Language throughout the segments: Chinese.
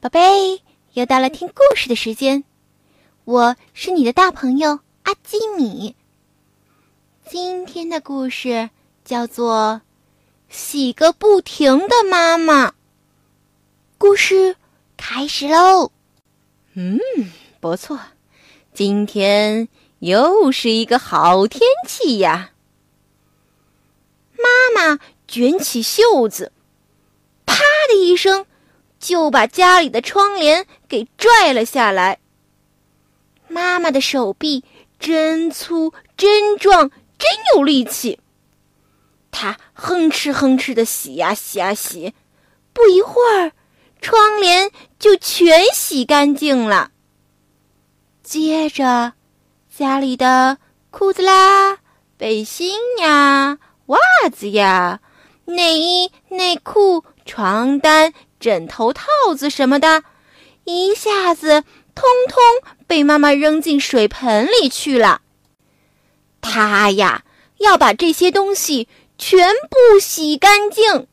宝贝，又到了听故事的时间，我是你的大朋友阿基米。今天的故事叫做《洗个不停的妈妈》。故事开始喽。嗯，不错，今天又是一个好天气呀。妈妈卷起袖子，啪的一声。就把家里的窗帘给拽了下来。妈妈的手臂真粗、真壮、真有力气。她哼哧哼哧的洗呀洗呀洗，不一会儿，窗帘就全洗干净了。接着，家里的裤子啦、背心呀、袜子呀、内衣、内裤、床单。枕头、套子什么的，一下子通通被妈妈扔进水盆里去了。她呀，要把这些东西全部洗干净。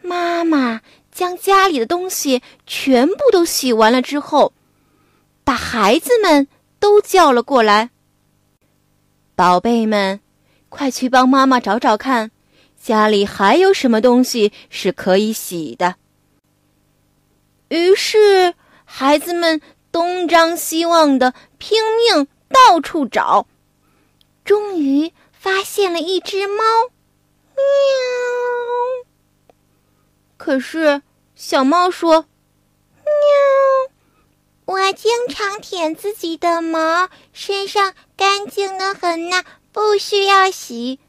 妈妈将家里的东西全部都洗完了之后，把孩子们都叫了过来。宝贝们，快去帮妈妈找找看。家里还有什么东西是可以洗的？于是孩子们东张西望的拼命到处找，终于发现了一只猫。喵！可是小猫说：“喵，我经常舔自己的毛，身上干净的很呢，不需要洗。”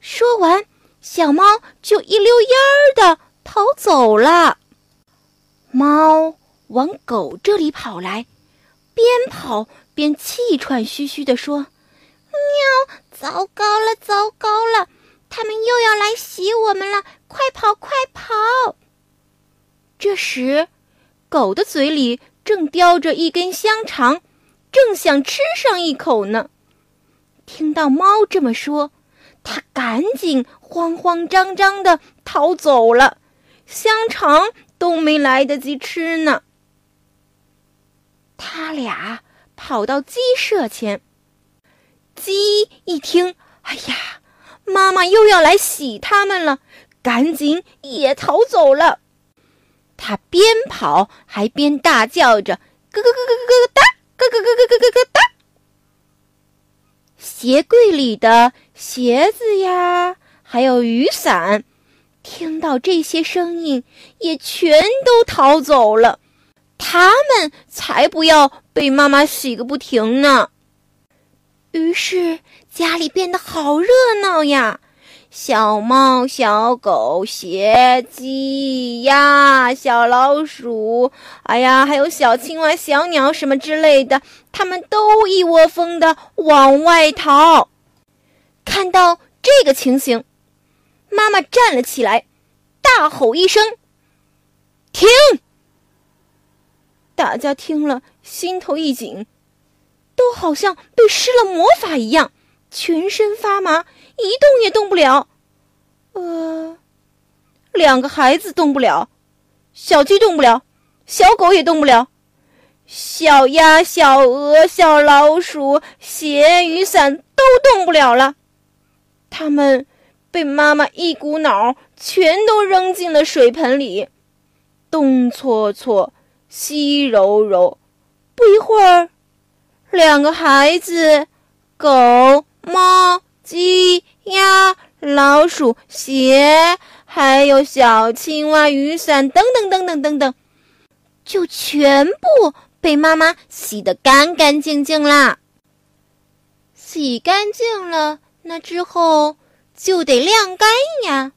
说完。小猫就一溜烟儿的逃走了。猫往狗这里跑来，边跑边气喘吁吁地说：“喵，糟糕了，糟糕了！他们又要来袭我们了！快跑，快跑！”这时，狗的嘴里正叼着一根香肠，正想吃上一口呢。听到猫这么说。他赶紧慌慌张张的逃走了，香肠都没来得及吃呢。他俩跑到鸡舍前，鸡一听，哎呀，妈妈又要来洗它们了，赶紧也逃走了。他边跑还边大叫着：“咯咯咯咯咯咯哒，咯咯咯咯咯咯咯哒。”鞋柜里的鞋子呀，还有雨伞，听到这些声音，也全都逃走了。他们才不要被妈妈洗个不停呢。于是家里变得好热闹呀。小猫、小狗、鞋鸡、鸭、小老鼠，哎呀，还有小青蛙、小鸟什么之类的，它们都一窝蜂的往外逃。看到这个情形，妈妈站了起来，大吼一声：“停！”大家听了，心头一紧，都好像被施了魔法一样，全身发麻。一动也动不了，呃，两个孩子动不了，小鸡动不了，小狗也动不了，小鸭、小鹅、小老鼠、鞋、雨伞都动不了了。他们被妈妈一股脑全都扔进了水盆里，东搓搓，西揉揉，不一会儿，两个孩子，狗、猫。鸡、鸭、老鼠、鞋，还有小青蛙、雨伞等等等等等等，就全部被妈妈洗得干干净净啦。洗干净了，那之后就得晾干呀。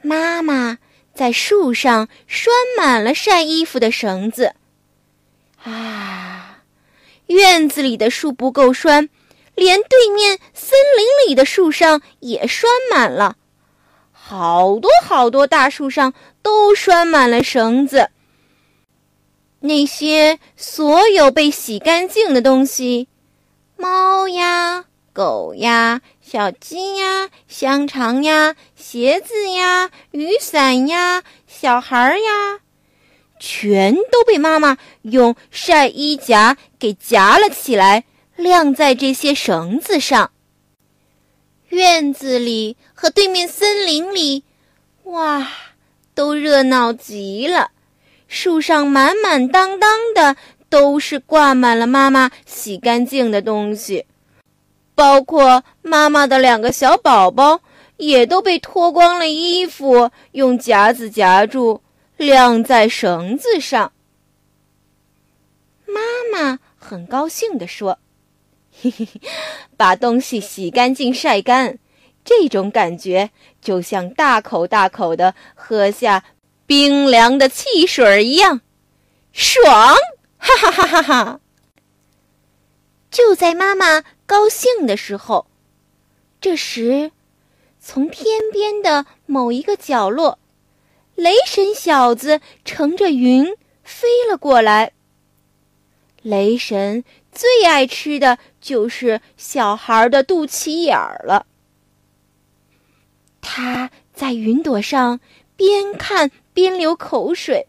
妈妈在树上拴满了晒衣服的绳子。啊，院子里的树不够拴。连对面森林里的树上也拴满了，好多好多大树上都拴满了绳子。那些所有被洗干净的东西，猫呀、狗呀、小鸡呀、香肠呀、鞋子呀、雨伞呀、小孩呀，全都被妈妈用晒衣夹给夹了起来，晾在这些绳子上。院子里和对面森林里，哇，都热闹极了。树上满满当当的都是挂满了妈妈洗干净的东西，包括妈妈的两个小宝宝也都被脱光了衣服，用夹子夹住，晾在绳子上。妈妈很高兴地说。嘿嘿嘿，把东西洗干净、晒干，这种感觉就像大口大口的喝下冰凉的汽水一样，爽！哈哈哈哈哈！就在妈妈高兴的时候，这时，从天边的某一个角落，雷神小子乘着云飞了过来。雷神最爱吃的就是小孩的肚脐眼儿了。他在云朵上边看边流口水，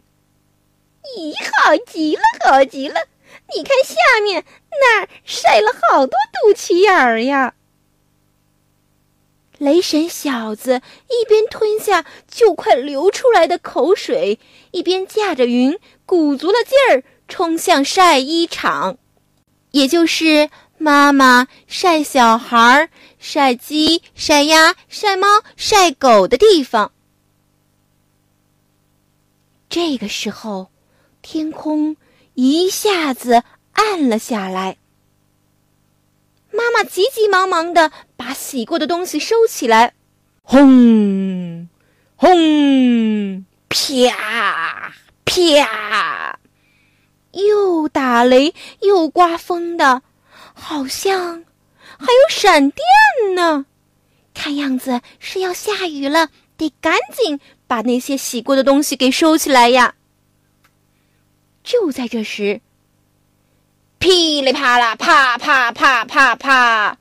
咦，好极了，好极了！你看下面那儿晒了好多肚脐眼儿呀。雷神小子一边吞下就快流出来的口水，一边驾着云，鼓足了劲儿。冲向晒衣场，也就是妈妈晒小孩、晒鸡、晒鸭、晒猫、晒狗的地方。这个时候，天空一下子暗了下来。妈妈急急忙忙的把洗过的东西收起来，轰，轰，啪，啪。又打雷又刮风的，好像还有闪电呢。看样子是要下雨了，得赶紧把那些洗过的东西给收起来呀。就在这时，噼里啪啦，啪啪啪啪啪，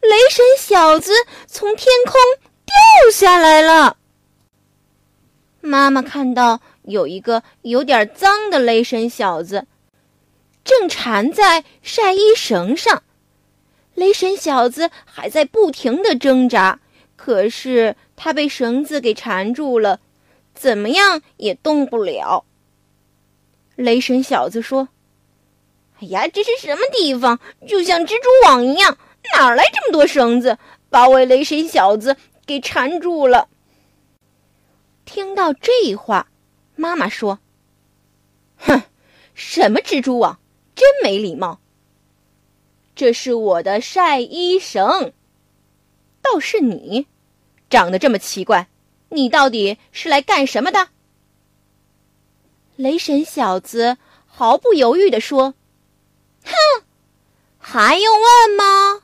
雷神小子从天空掉下来了。妈妈看到。有一个有点脏的雷神小子，正缠在晒衣绳上。雷神小子还在不停的挣扎，可是他被绳子给缠住了，怎么样也动不了。雷神小子说：“哎呀，这是什么地方？就像蜘蛛网一样，哪来这么多绳子，把我雷神小子给缠住了？”听到这话。妈妈说：“哼，什么蜘蛛网，真没礼貌。这是我的晒衣绳。倒是你，长得这么奇怪，你到底是来干什么的？”雷神小子毫不犹豫地说：“哼，还用问吗？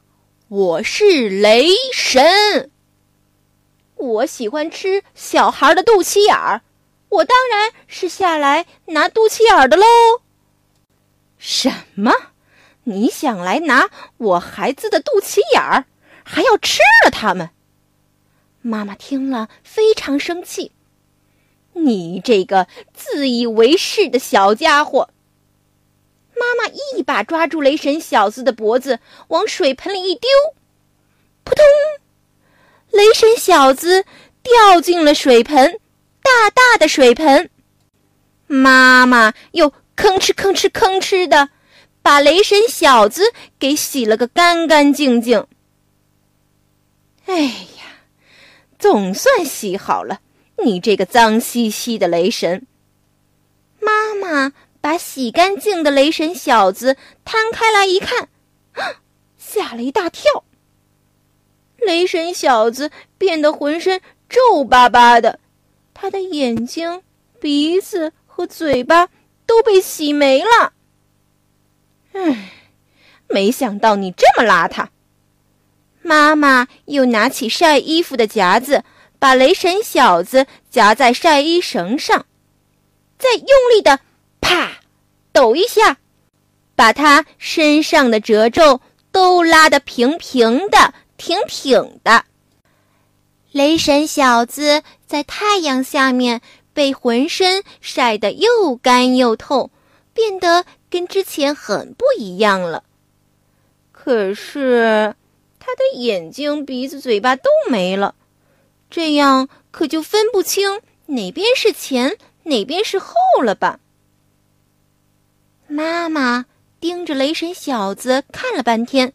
我是雷神。我喜欢吃小孩的肚脐眼儿。”我当然是下来拿肚脐眼的喽。什么？你想来拿我孩子的肚脐眼儿，还要吃了他们？妈妈听了非常生气。你这个自以为是的小家伙！妈妈一把抓住雷神小子的脖子，往水盆里一丢，扑通！雷神小子掉进了水盆。大大的水盆，妈妈又吭哧吭哧吭哧的把雷神小子给洗了个干干净净。哎呀，总算洗好了，你这个脏兮兮的雷神！妈妈把洗干净的雷神小子摊开来一看，吓了一大跳。雷神小子变得浑身皱巴巴的。他的眼睛、鼻子和嘴巴都被洗没了。唉，没想到你这么邋遢。妈妈又拿起晒衣服的夹子，把雷神小子夹在晒衣绳上，再用力的啪抖一下，把他身上的褶皱都拉得平平的、挺挺的。雷神小子在太阳下面被浑身晒得又干又透，变得跟之前很不一样了。可是，他的眼睛、鼻子、嘴巴都没了，这样可就分不清哪边是前，哪边是后了吧？妈妈盯着雷神小子看了半天，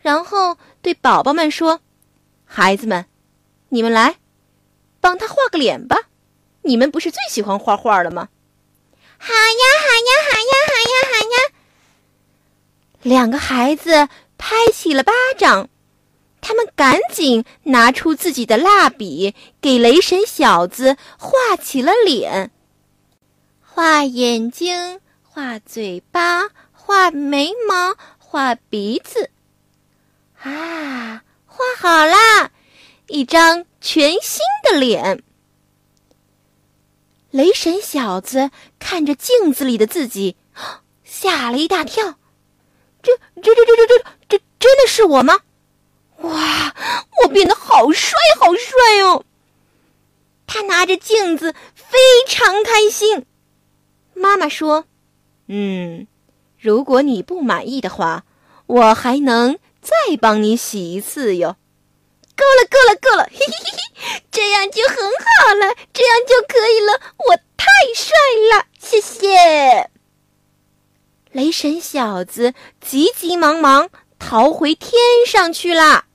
然后对宝宝们说：“孩子们，你们来，帮他画个脸吧。你们不是最喜欢画画了吗？”“好呀，好呀，好呀，好呀，好呀！”两个孩子拍起了巴掌，他们赶紧拿出自己的蜡笔，给雷神小子画起了脸，画眼睛。画嘴巴，画眉毛，画鼻子，啊，画好啦！一张全新的脸。雷神小子看着镜子里的自己，吓了一大跳。这、这、这、这、这、这、这真的是我吗？哇，我变得好帅，好帅哦！他拿着镜子，非常开心。妈妈说。嗯，如果你不满意的话，我还能再帮你洗一次哟。够了，够了，够了，嘿嘿嘿嘿，这样就很好了，这样就可以了。我太帅了，谢谢。雷神小子急急忙忙逃回天上去了，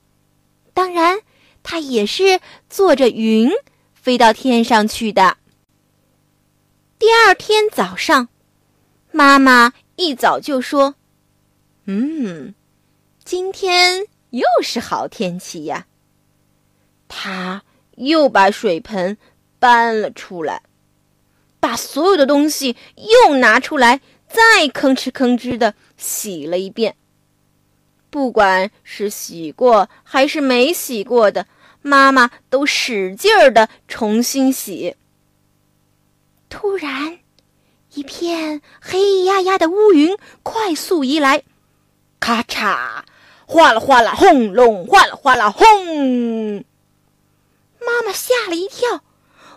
当然，他也是坐着云飞到天上去的。第二天早上。妈妈一早就说：“嗯，今天又是好天气呀。”他又把水盆搬了出来，把所有的东西又拿出来，再吭哧吭哧的洗了一遍。不管是洗过还是没洗过的，妈妈都使劲儿的重新洗。突然。一片黑压压的乌云快速移来，咔嚓，哗啦哗啦，轰隆，哗啦哗啦，轰！妈妈吓了一跳，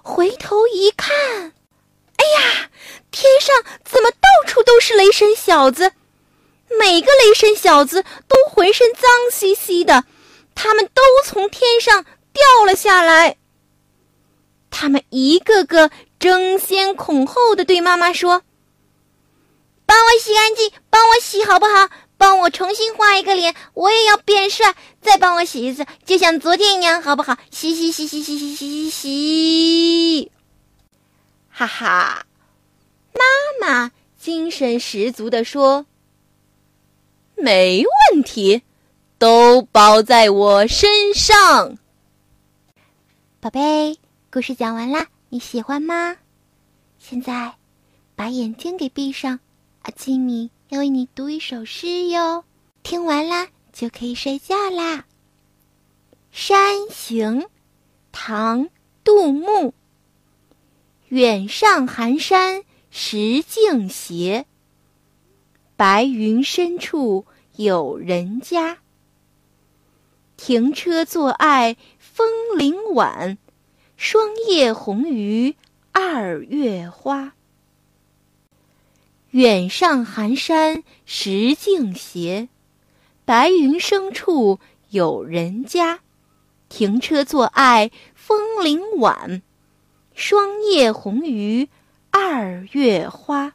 回头一看，哎呀，天上怎么到处都是雷神小子？每个雷神小子都浑身脏兮兮的，他们都从天上掉了下来。他们一个个。争先恐后的对妈妈说：“帮我洗干净，帮我洗好不好？帮我重新画一个脸，我也要变帅。再帮我洗一次，就像昨天一样，好不好？洗洗洗洗洗洗洗洗！哈哈，妈妈精神十足的说：没问题，都包在我身上。宝贝，故事讲完啦。”你喜欢吗？现在，把眼睛给闭上，阿基米要为你读一首诗哟。听完啦，就可以睡觉啦。《山行》，唐·杜牧。远上寒山石径斜，白云深处有人家。停车坐爱枫林晚。霜叶红于二月花。远上寒山石径斜，白云深处有人家。停车坐爱枫林晚，霜叶红于二月花。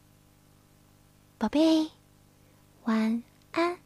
宝贝，晚安。